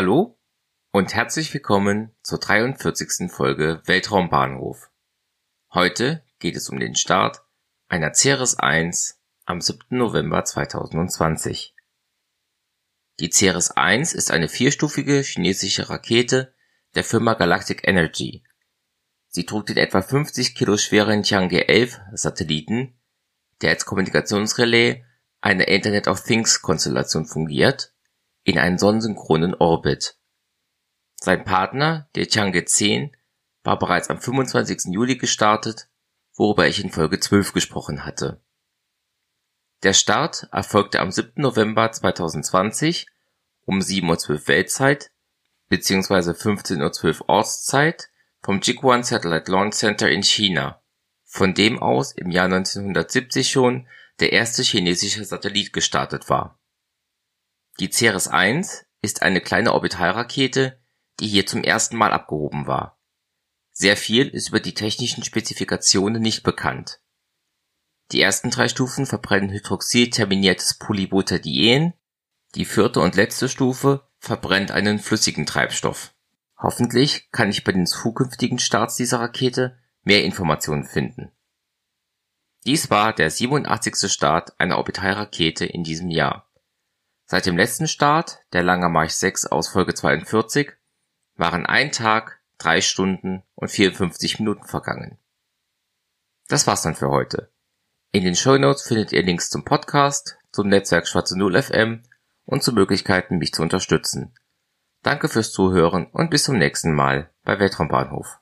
Hallo und herzlich willkommen zur 43. Folge Weltraumbahnhof. Heute geht es um den Start einer Ceres 1 am 7. November 2020. Die Ceres 1 ist eine vierstufige chinesische Rakete der Firma Galactic Energy. Sie trug den etwa 50 Kilo schweren Tiange 11 Satelliten, der als Kommunikationsrelais einer Internet of Things Konstellation fungiert, in einen sonnensynchronen Orbit. Sein Partner, der Tiange 10, war bereits am 25. Juli gestartet, worüber ich in Folge 12 gesprochen hatte der Start erfolgte am 7. November 2020 um 7:12 Uhr Weltzeit bzw. 15:12 Uhr Ortszeit vom Jiuquan Satellite Launch Center in China, von dem aus im Jahr 1970 schon der erste chinesische Satellit gestartet war. Die Ceres-1 ist eine kleine Orbitalrakete, die hier zum ersten Mal abgehoben war. Sehr viel ist über die technischen Spezifikationen nicht bekannt die ersten drei Stufen verbrennen hydroxylterminiertes Polybutadien, die vierte und letzte Stufe verbrennt einen flüssigen Treibstoff. Hoffentlich kann ich bei den zukünftigen Starts dieser Rakete mehr Informationen finden. Dies war der 87. Start einer Orbitalrakete in diesem Jahr. Seit dem letzten Start, der Langer March 6 aus Folge 42, waren ein Tag, drei Stunden und 54 Minuten vergangen. Das war's dann für heute. In den Shownotes findet ihr Links zum Podcast, zum Netzwerk Schwarze Null FM und zu Möglichkeiten, mich zu unterstützen. Danke fürs Zuhören und bis zum nächsten Mal bei Weltraumbahnhof.